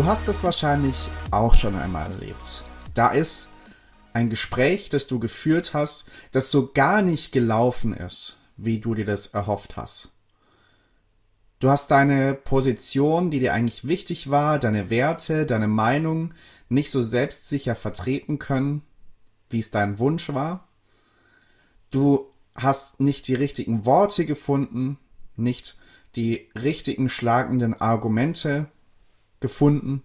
Du hast es wahrscheinlich auch schon einmal erlebt. Da ist ein Gespräch, das du geführt hast, das so gar nicht gelaufen ist, wie du dir das erhofft hast. Du hast deine Position, die dir eigentlich wichtig war, deine Werte, deine Meinung nicht so selbstsicher vertreten können, wie es dein Wunsch war. Du hast nicht die richtigen Worte gefunden, nicht die richtigen schlagenden Argumente gefunden.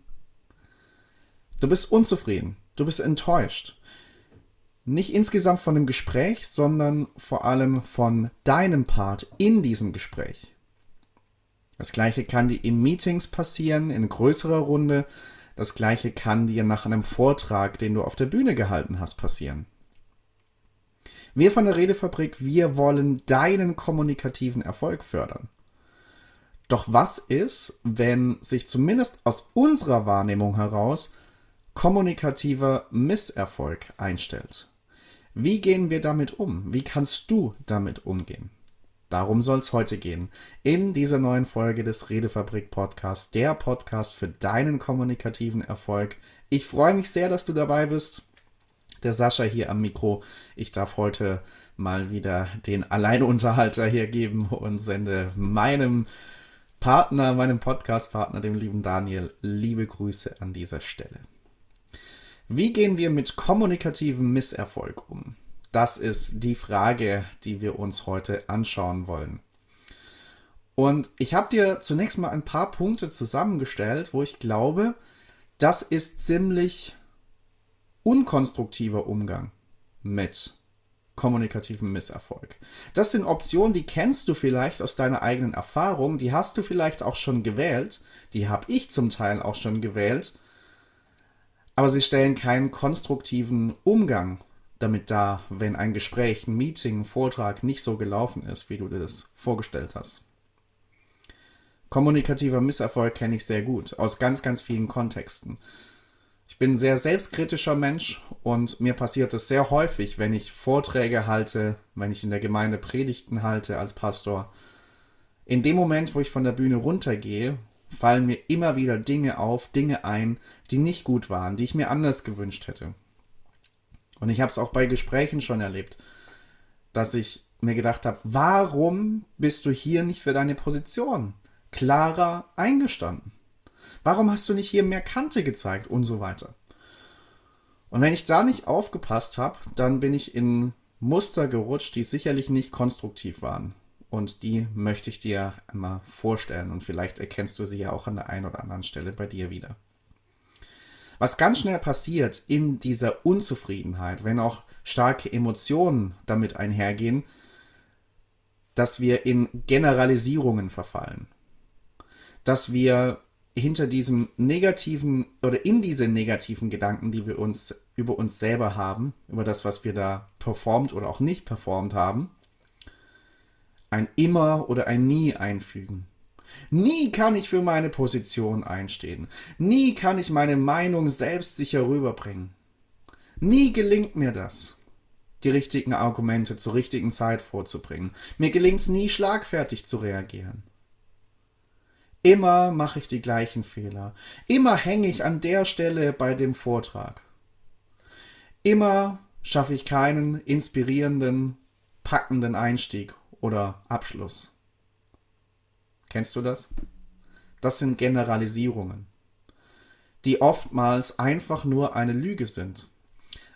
Du bist unzufrieden, du bist enttäuscht. Nicht insgesamt von dem Gespräch, sondern vor allem von deinem Part in diesem Gespräch. Das gleiche kann dir in Meetings passieren, in größerer Runde. Das gleiche kann dir nach einem Vortrag, den du auf der Bühne gehalten hast, passieren. Wir von der Redefabrik, wir wollen deinen kommunikativen Erfolg fördern. Doch was ist, wenn sich zumindest aus unserer Wahrnehmung heraus kommunikativer Misserfolg einstellt? Wie gehen wir damit um? Wie kannst du damit umgehen? Darum soll es heute gehen. In dieser neuen Folge des Redefabrik Podcasts, der Podcast für deinen kommunikativen Erfolg. Ich freue mich sehr, dass du dabei bist. Der Sascha hier am Mikro. Ich darf heute mal wieder den Alleinunterhalter hier geben und sende meinem Partner, meinem Podcast-Partner, dem lieben Daniel, liebe Grüße an dieser Stelle. Wie gehen wir mit kommunikativem Misserfolg um? Das ist die Frage, die wir uns heute anschauen wollen. Und ich habe dir zunächst mal ein paar Punkte zusammengestellt, wo ich glaube, das ist ziemlich unkonstruktiver Umgang mit kommunikativem Misserfolg. Das sind Optionen, die kennst du vielleicht aus deiner eigenen Erfahrung, die hast du vielleicht auch schon gewählt, die habe ich zum Teil auch schon gewählt, aber sie stellen keinen konstruktiven Umgang damit da, wenn ein Gespräch, ein Meeting, ein Vortrag nicht so gelaufen ist, wie du dir das vorgestellt hast. Kommunikativer Misserfolg kenne ich sehr gut, aus ganz, ganz vielen Kontexten. Ich bin ein sehr selbstkritischer Mensch und mir passiert es sehr häufig, wenn ich Vorträge halte, wenn ich in der Gemeinde Predigten halte als Pastor. In dem Moment, wo ich von der Bühne runtergehe, fallen mir immer wieder Dinge auf, Dinge ein, die nicht gut waren, die ich mir anders gewünscht hätte. Und ich habe es auch bei Gesprächen schon erlebt, dass ich mir gedacht habe, warum bist du hier nicht für deine Position klarer eingestanden? Warum hast du nicht hier mehr Kante gezeigt und so weiter? Und wenn ich da nicht aufgepasst habe, dann bin ich in Muster gerutscht, die sicherlich nicht konstruktiv waren. Und die möchte ich dir einmal vorstellen und vielleicht erkennst du sie ja auch an der einen oder anderen Stelle bei dir wieder. Was ganz schnell passiert in dieser Unzufriedenheit, wenn auch starke Emotionen damit einhergehen, dass wir in Generalisierungen verfallen. Dass wir hinter diesem negativen oder in diese negativen Gedanken, die wir uns über uns selber haben, über das, was wir da performt oder auch nicht performt haben, ein immer oder ein nie einfügen. Nie kann ich für meine Position einstehen. Nie kann ich meine Meinung selbstsicher rüberbringen. Nie gelingt mir das, die richtigen Argumente zur richtigen Zeit vorzubringen. Mir gelingt es nie, schlagfertig zu reagieren. Immer mache ich die gleichen Fehler. Immer hänge ich an der Stelle bei dem Vortrag. Immer schaffe ich keinen inspirierenden, packenden Einstieg oder Abschluss. Kennst du das? Das sind Generalisierungen, die oftmals einfach nur eine Lüge sind.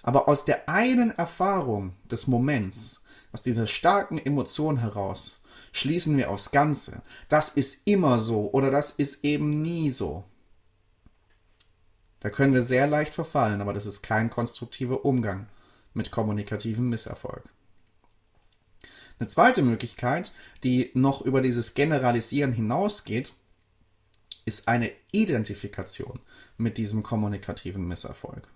Aber aus der einen Erfahrung des Moments, aus dieser starken Emotion heraus, schließen wir aufs Ganze. Das ist immer so oder das ist eben nie so. Da können wir sehr leicht verfallen, aber das ist kein konstruktiver Umgang mit kommunikativem Misserfolg. Eine zweite Möglichkeit, die noch über dieses Generalisieren hinausgeht, ist eine Identifikation mit diesem kommunikativen Misserfolg.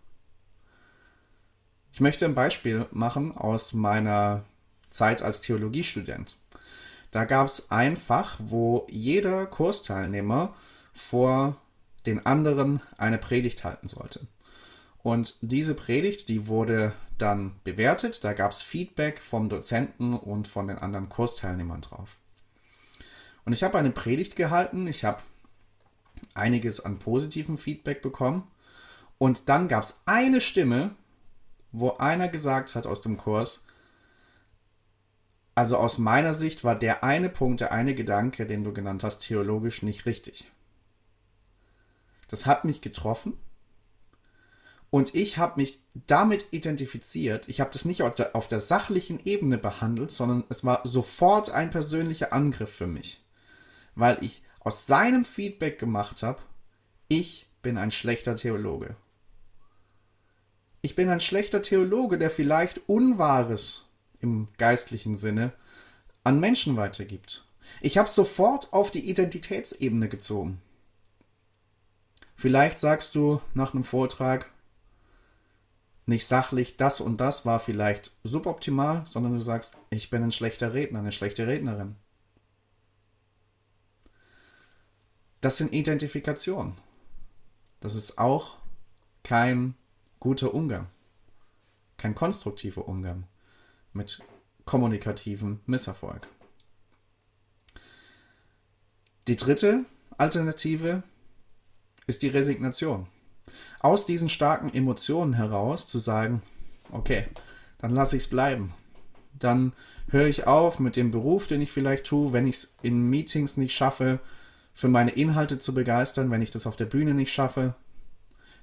Ich möchte ein Beispiel machen aus meiner Zeit als Theologiestudent. Da gab es ein Fach, wo jeder Kursteilnehmer vor den anderen eine Predigt halten sollte. Und diese Predigt, die wurde dann bewertet. Da gab es Feedback vom Dozenten und von den anderen Kursteilnehmern drauf. Und ich habe eine Predigt gehalten. Ich habe einiges an positivem Feedback bekommen. Und dann gab es eine Stimme, wo einer gesagt hat aus dem Kurs, also aus meiner Sicht war der eine Punkt, der eine Gedanke, den du genannt hast, theologisch nicht richtig. Das hat mich getroffen und ich habe mich damit identifiziert. Ich habe das nicht auf der, auf der, sachlichen Ebene behandelt, sondern es war sofort ein persönlicher Angriff für mich, weil ich aus seinem Feedback gemacht habe, ich bin ein schlechter Theologe. Ich bin ein schlechter Theologe, der vielleicht Unwahres im geistlichen Sinne an Menschen weitergibt. Ich habe sofort auf die Identitätsebene gezogen. Vielleicht sagst du nach einem Vortrag nicht sachlich, das und das war vielleicht suboptimal, sondern du sagst, ich bin ein schlechter Redner, eine schlechte Rednerin. Das sind Identifikationen. Das ist auch kein guter Umgang, kein konstruktiver Umgang mit kommunikativem Misserfolg. Die dritte Alternative ist die Resignation. Aus diesen starken Emotionen heraus zu sagen, okay, dann lasse ich es bleiben. Dann höre ich auf mit dem Beruf, den ich vielleicht tue, wenn ich es in Meetings nicht schaffe, für meine Inhalte zu begeistern, wenn ich das auf der Bühne nicht schaffe,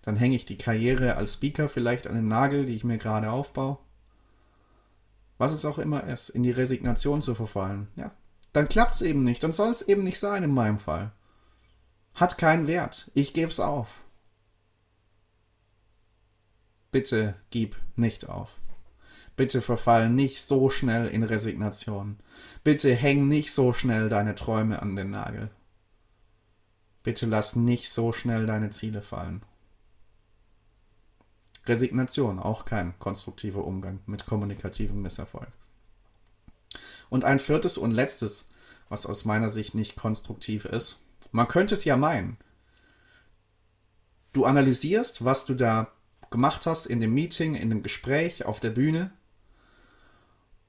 dann hänge ich die Karriere als Speaker vielleicht an den Nagel, die ich mir gerade aufbaue was es auch immer ist, in die Resignation zu verfallen, ja, dann klappt es eben nicht, dann soll es eben nicht sein in meinem Fall. Hat keinen Wert, ich gebe es auf. Bitte gib nicht auf. Bitte verfall nicht so schnell in Resignation. Bitte häng nicht so schnell deine Träume an den Nagel. Bitte lass nicht so schnell deine Ziele fallen. Resignation, auch kein konstruktiver Umgang mit kommunikativem Misserfolg. Und ein viertes und letztes, was aus meiner Sicht nicht konstruktiv ist, man könnte es ja meinen. Du analysierst, was du da gemacht hast in dem Meeting, in dem Gespräch, auf der Bühne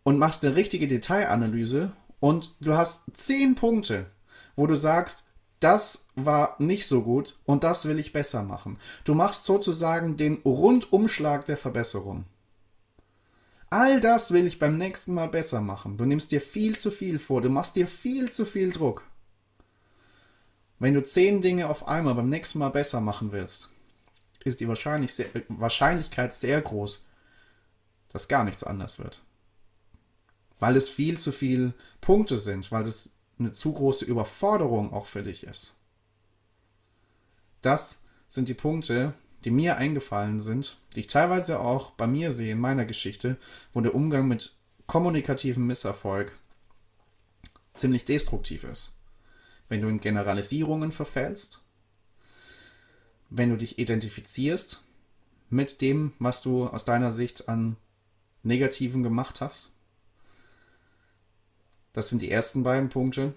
und machst eine richtige Detailanalyse und du hast zehn Punkte, wo du sagst, das war nicht so gut und das will ich besser machen. Du machst sozusagen den Rundumschlag der Verbesserung. All das will ich beim nächsten Mal besser machen. Du nimmst dir viel zu viel vor, du machst dir viel zu viel Druck. Wenn du zehn Dinge auf einmal beim nächsten Mal besser machen willst, ist die Wahrscheinlichkeit sehr groß, dass gar nichts anders wird. Weil es viel zu viele Punkte sind, weil es eine zu große Überforderung auch für dich ist. Das sind die Punkte, die mir eingefallen sind, die ich teilweise auch bei mir sehe in meiner Geschichte, wo der Umgang mit kommunikativem Misserfolg ziemlich destruktiv ist. Wenn du in Generalisierungen verfällst, wenn du dich identifizierst mit dem, was du aus deiner Sicht an Negativen gemacht hast, das sind die ersten beiden Punkte.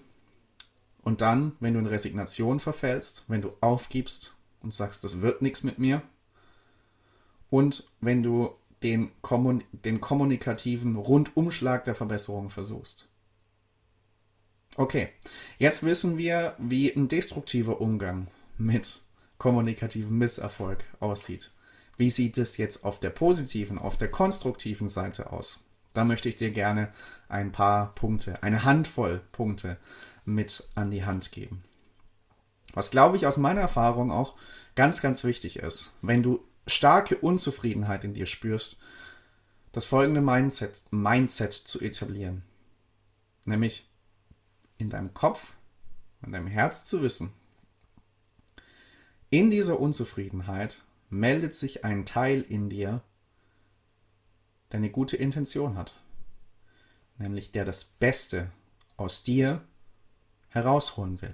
Und dann, wenn du in Resignation verfällst, wenn du aufgibst und sagst, das wird nichts mit mir. Und wenn du den, Kommun den kommunikativen Rundumschlag der Verbesserung versuchst. Okay, jetzt wissen wir, wie ein destruktiver Umgang mit kommunikativem Misserfolg aussieht. Wie sieht es jetzt auf der positiven, auf der konstruktiven Seite aus? Da möchte ich dir gerne ein paar Punkte, eine Handvoll Punkte mit an die Hand geben. Was glaube ich aus meiner Erfahrung auch ganz, ganz wichtig ist, wenn du starke Unzufriedenheit in dir spürst, das folgende Mindset, Mindset zu etablieren. Nämlich in deinem Kopf, in deinem Herz zu wissen, in dieser Unzufriedenheit meldet sich ein Teil in dir, der eine gute Intention hat. Nämlich der das Beste aus dir herausholen will.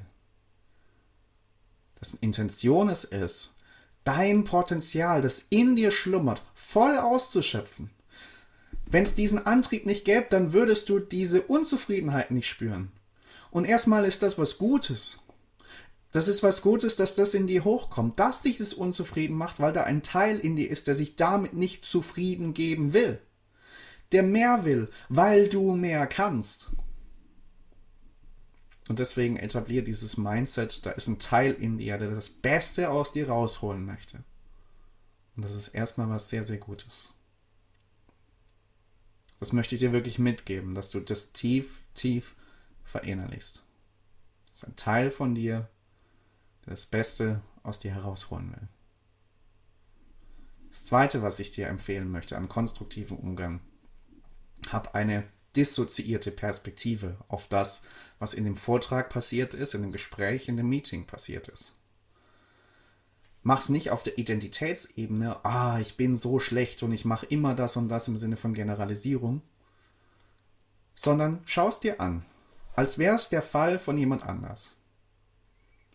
Dessen Intention es ist, dein Potenzial, das in dir schlummert, voll auszuschöpfen. Wenn es diesen Antrieb nicht gäbe, dann würdest du diese Unzufriedenheit nicht spüren. Und erstmal ist das was Gutes. Das ist was Gutes, dass das in dir hochkommt, dass dich das unzufrieden macht, weil da ein Teil in dir ist, der sich damit nicht zufrieden geben will der mehr will, weil du mehr kannst. Und deswegen etabliere dieses Mindset, da ist ein Teil in dir, der das Beste aus dir rausholen möchte. Und das ist erstmal was sehr, sehr Gutes. Das möchte ich dir wirklich mitgeben, dass du das tief, tief verinnerlichst. Das ist ein Teil von dir, das Beste aus dir herausholen will. Das Zweite, was ich dir empfehlen möchte an konstruktivem Umgang, hab eine dissoziierte Perspektive auf das, was in dem Vortrag passiert ist, in dem Gespräch, in dem Meeting passiert ist. Mach's nicht auf der Identitätsebene, ah, ich bin so schlecht und ich mache immer das und das im Sinne von Generalisierung, sondern schau's dir an, als wäre es der Fall von jemand anders.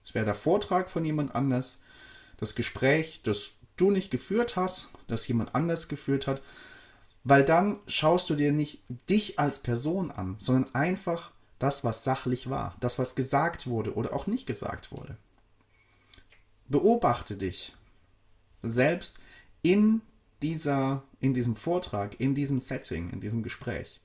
Es wäre der Vortrag von jemand anders, das Gespräch, das du nicht geführt hast, das jemand anders geführt hat, weil dann schaust du dir nicht dich als Person an, sondern einfach das, was sachlich war, das, was gesagt wurde oder auch nicht gesagt wurde. Beobachte dich selbst in dieser, in diesem Vortrag, in diesem Setting, in diesem Gespräch.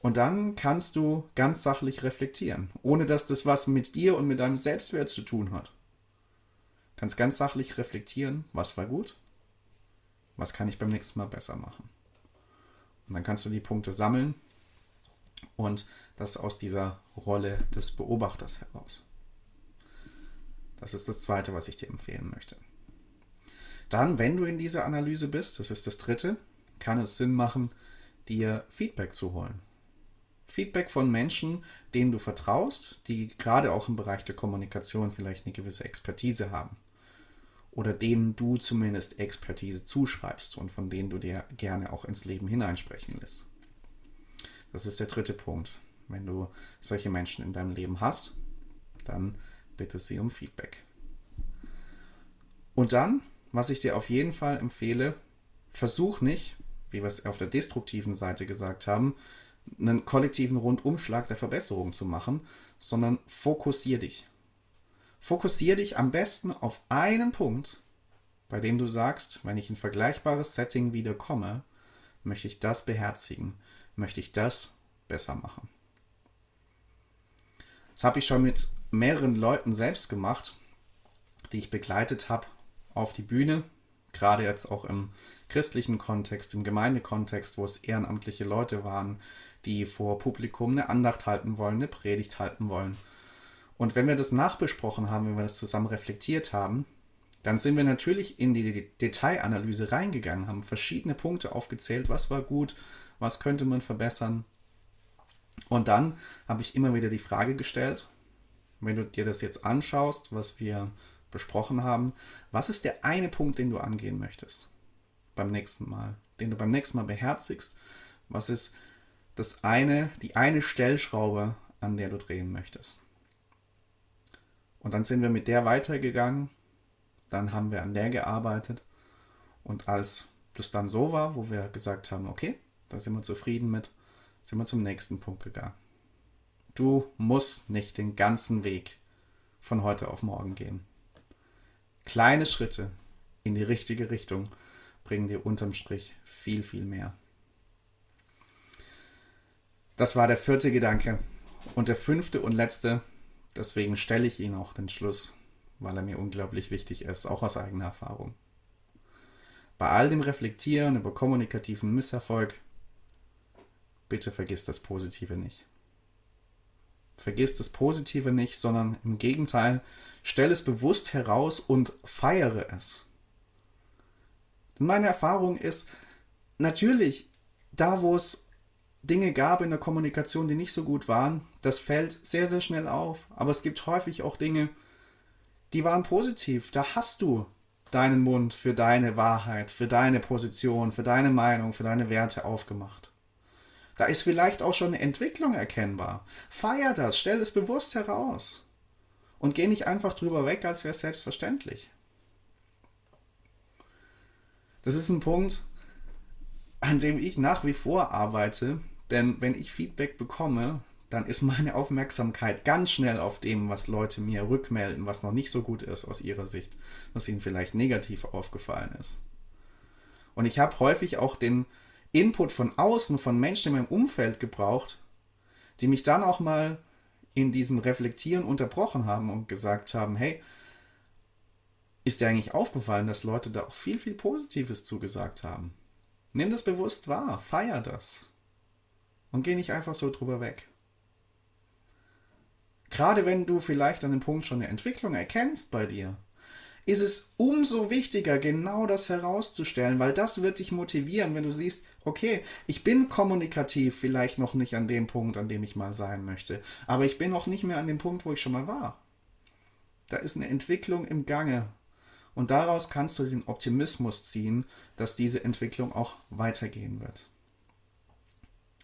Und dann kannst du ganz sachlich reflektieren, ohne dass das was mit dir und mit deinem Selbstwert zu tun hat. Du kannst ganz sachlich reflektieren, was war gut, was kann ich beim nächsten Mal besser machen. Und dann kannst du die Punkte sammeln und das aus dieser Rolle des Beobachters heraus. Das ist das Zweite, was ich dir empfehlen möchte. Dann, wenn du in dieser Analyse bist, das ist das Dritte, kann es Sinn machen, dir Feedback zu holen. Feedback von Menschen, denen du vertraust, die gerade auch im Bereich der Kommunikation vielleicht eine gewisse Expertise haben oder denen du zumindest Expertise zuschreibst und von denen du dir gerne auch ins Leben hineinsprechen lässt. Das ist der dritte Punkt. Wenn du solche Menschen in deinem Leben hast, dann bitte sie um Feedback. Und dann, was ich dir auf jeden Fall empfehle, versuch nicht, wie wir es auf der destruktiven Seite gesagt haben, einen kollektiven Rundumschlag der Verbesserung zu machen, sondern fokussier dich. Fokussiere dich am besten auf einen Punkt, bei dem du sagst, wenn ich in vergleichbares Setting wieder komme, möchte ich das beherzigen, möchte ich das besser machen. Das habe ich schon mit mehreren Leuten selbst gemacht, die ich begleitet habe auf die Bühne, gerade jetzt auch im christlichen Kontext, im Gemeindekontext, wo es ehrenamtliche Leute waren, die vor Publikum eine Andacht halten wollen, eine Predigt halten wollen. Und wenn wir das nachbesprochen haben, wenn wir das zusammen reflektiert haben, dann sind wir natürlich in die Detailanalyse reingegangen, haben verschiedene Punkte aufgezählt, was war gut, was könnte man verbessern. Und dann habe ich immer wieder die Frage gestellt, wenn du dir das jetzt anschaust, was wir besprochen haben, was ist der eine Punkt, den du angehen möchtest beim nächsten Mal, den du beim nächsten Mal beherzigst? Was ist das eine, die eine Stellschraube, an der du drehen möchtest? Und dann sind wir mit der weitergegangen. Dann haben wir an der gearbeitet. Und als das dann so war, wo wir gesagt haben, okay, da sind wir zufrieden mit, sind wir zum nächsten Punkt gegangen. Du musst nicht den ganzen Weg von heute auf morgen gehen. Kleine Schritte in die richtige Richtung bringen dir unterm Strich viel, viel mehr. Das war der vierte Gedanke. Und der fünfte und letzte Deswegen stelle ich ihn auch den Schluss, weil er mir unglaublich wichtig ist, auch aus eigener Erfahrung. Bei all dem Reflektieren über kommunikativen Misserfolg, bitte vergiss das Positive nicht. Vergiss das Positive nicht, sondern im Gegenteil, stell es bewusst heraus und feiere es. Denn meine Erfahrung ist, natürlich, da wo es Dinge gab in der Kommunikation, die nicht so gut waren, das fällt sehr, sehr schnell auf. Aber es gibt häufig auch Dinge, die waren positiv. Da hast du deinen Mund für deine Wahrheit, für deine Position, für deine Meinung, für deine Werte aufgemacht. Da ist vielleicht auch schon eine Entwicklung erkennbar. Feier das, stell es bewusst heraus. Und geh nicht einfach drüber weg, als wäre es selbstverständlich. Das ist ein Punkt, an dem ich nach wie vor arbeite. Denn wenn ich Feedback bekomme, dann ist meine Aufmerksamkeit ganz schnell auf dem, was Leute mir rückmelden, was noch nicht so gut ist aus ihrer Sicht, was ihnen vielleicht negativ aufgefallen ist. Und ich habe häufig auch den Input von außen, von Menschen in meinem Umfeld gebraucht, die mich dann auch mal in diesem Reflektieren unterbrochen haben und gesagt haben, hey, ist dir eigentlich aufgefallen, dass Leute da auch viel, viel Positives zugesagt haben? Nimm das bewusst wahr, feier das. Und geh nicht einfach so drüber weg. Gerade wenn du vielleicht an dem Punkt schon eine Entwicklung erkennst bei dir, ist es umso wichtiger, genau das herauszustellen, weil das wird dich motivieren, wenn du siehst, okay, ich bin kommunikativ vielleicht noch nicht an dem Punkt, an dem ich mal sein möchte, aber ich bin auch nicht mehr an dem Punkt, wo ich schon mal war. Da ist eine Entwicklung im Gange und daraus kannst du den Optimismus ziehen, dass diese Entwicklung auch weitergehen wird.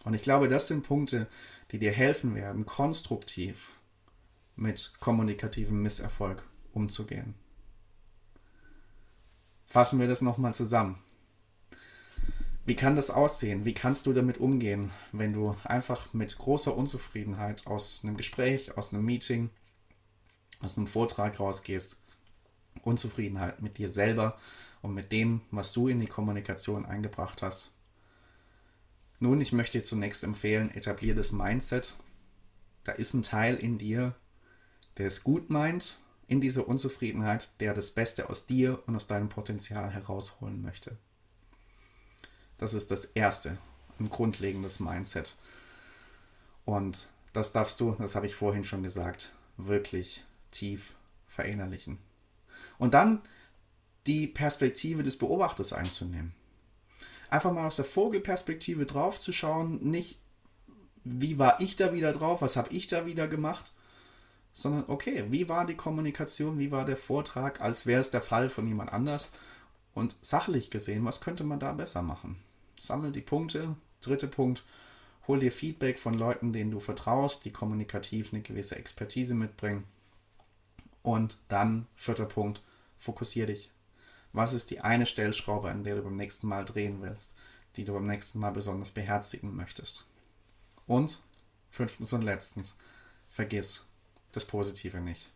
Und ich glaube, das sind Punkte, die dir helfen werden, konstruktiv mit kommunikativem Misserfolg umzugehen. Fassen wir das nochmal zusammen. Wie kann das aussehen? Wie kannst du damit umgehen, wenn du einfach mit großer Unzufriedenheit aus einem Gespräch, aus einem Meeting, aus einem Vortrag rausgehst? Unzufriedenheit mit dir selber und mit dem, was du in die Kommunikation eingebracht hast. Nun, ich möchte dir zunächst empfehlen, etablier das Mindset. Da ist ein Teil in dir, der es gut meint in dieser Unzufriedenheit, der das Beste aus dir und aus deinem Potenzial herausholen möchte. Das ist das Erste, ein grundlegendes Mindset. Und das darfst du, das habe ich vorhin schon gesagt, wirklich tief verinnerlichen. Und dann die Perspektive des Beobachters einzunehmen. Einfach mal aus der Vogelperspektive drauf zu schauen, nicht wie war ich da wieder drauf, was habe ich da wieder gemacht, sondern okay, wie war die Kommunikation, wie war der Vortrag, als wäre es der Fall von jemand anders und sachlich gesehen, was könnte man da besser machen? Sammel die Punkte. Dritter Punkt, hol dir Feedback von Leuten, denen du vertraust, die kommunikativ eine gewisse Expertise mitbringen. Und dann, vierter Punkt, fokussier dich. Was ist die eine Stellschraube, an der du beim nächsten Mal drehen willst, die du beim nächsten Mal besonders beherzigen möchtest? Und fünftens und letztens, vergiss, das Positive nicht.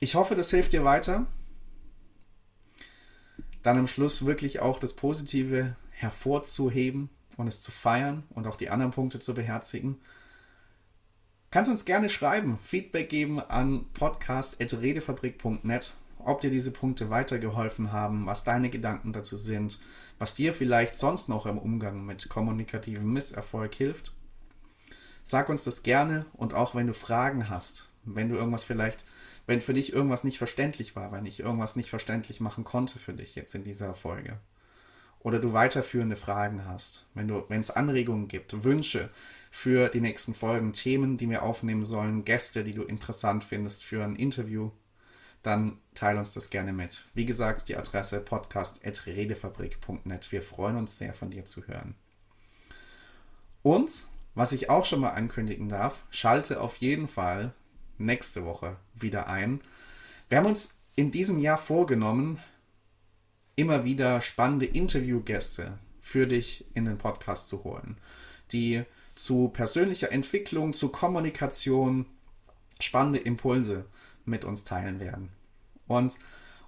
Ich hoffe, das hilft dir weiter. Dann am Schluss wirklich auch das Positive hervorzuheben und es zu feiern und auch die anderen Punkte zu beherzigen. Kannst uns gerne schreiben, Feedback geben an podcast.redefabrik.net, ob dir diese Punkte weitergeholfen haben, was deine Gedanken dazu sind, was dir vielleicht sonst noch im Umgang mit kommunikativem Misserfolg hilft. Sag uns das gerne und auch wenn du Fragen hast, wenn du irgendwas vielleicht, wenn für dich irgendwas nicht verständlich war, wenn ich irgendwas nicht verständlich machen konnte für dich jetzt in dieser Folge. Oder du weiterführende Fragen hast, wenn du, wenn es Anregungen gibt, Wünsche für die nächsten Folgen, Themen, die wir aufnehmen sollen, Gäste, die du interessant findest für ein Interview, dann teile uns das gerne mit. Wie gesagt, die Adresse podcast.redefabrik.net. Wir freuen uns sehr, von dir zu hören. Und was ich auch schon mal ankündigen darf, schalte auf jeden Fall nächste Woche wieder ein. Wir haben uns in diesem Jahr vorgenommen, immer wieder spannende Interviewgäste für dich in den Podcast zu holen, die zu persönlicher Entwicklung, zu Kommunikation spannende Impulse mit uns teilen werden. Und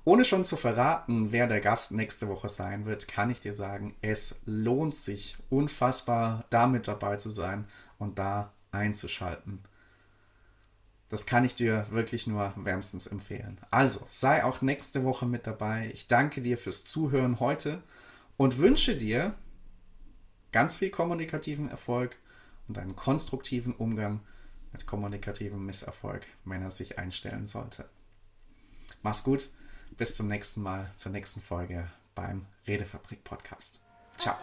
ohne schon zu verraten, wer der Gast nächste Woche sein wird, kann ich dir sagen, es lohnt sich unfassbar, da mit dabei zu sein und da einzuschalten. Das kann ich dir wirklich nur wärmstens empfehlen. Also, sei auch nächste Woche mit dabei. Ich danke dir fürs Zuhören heute und wünsche dir ganz viel kommunikativen Erfolg und einen konstruktiven Umgang mit kommunikativem Misserfolg, wenn er sich einstellen sollte. Mach's gut bis zum nächsten Mal, zur nächsten Folge beim Redefabrik Podcast. Ciao.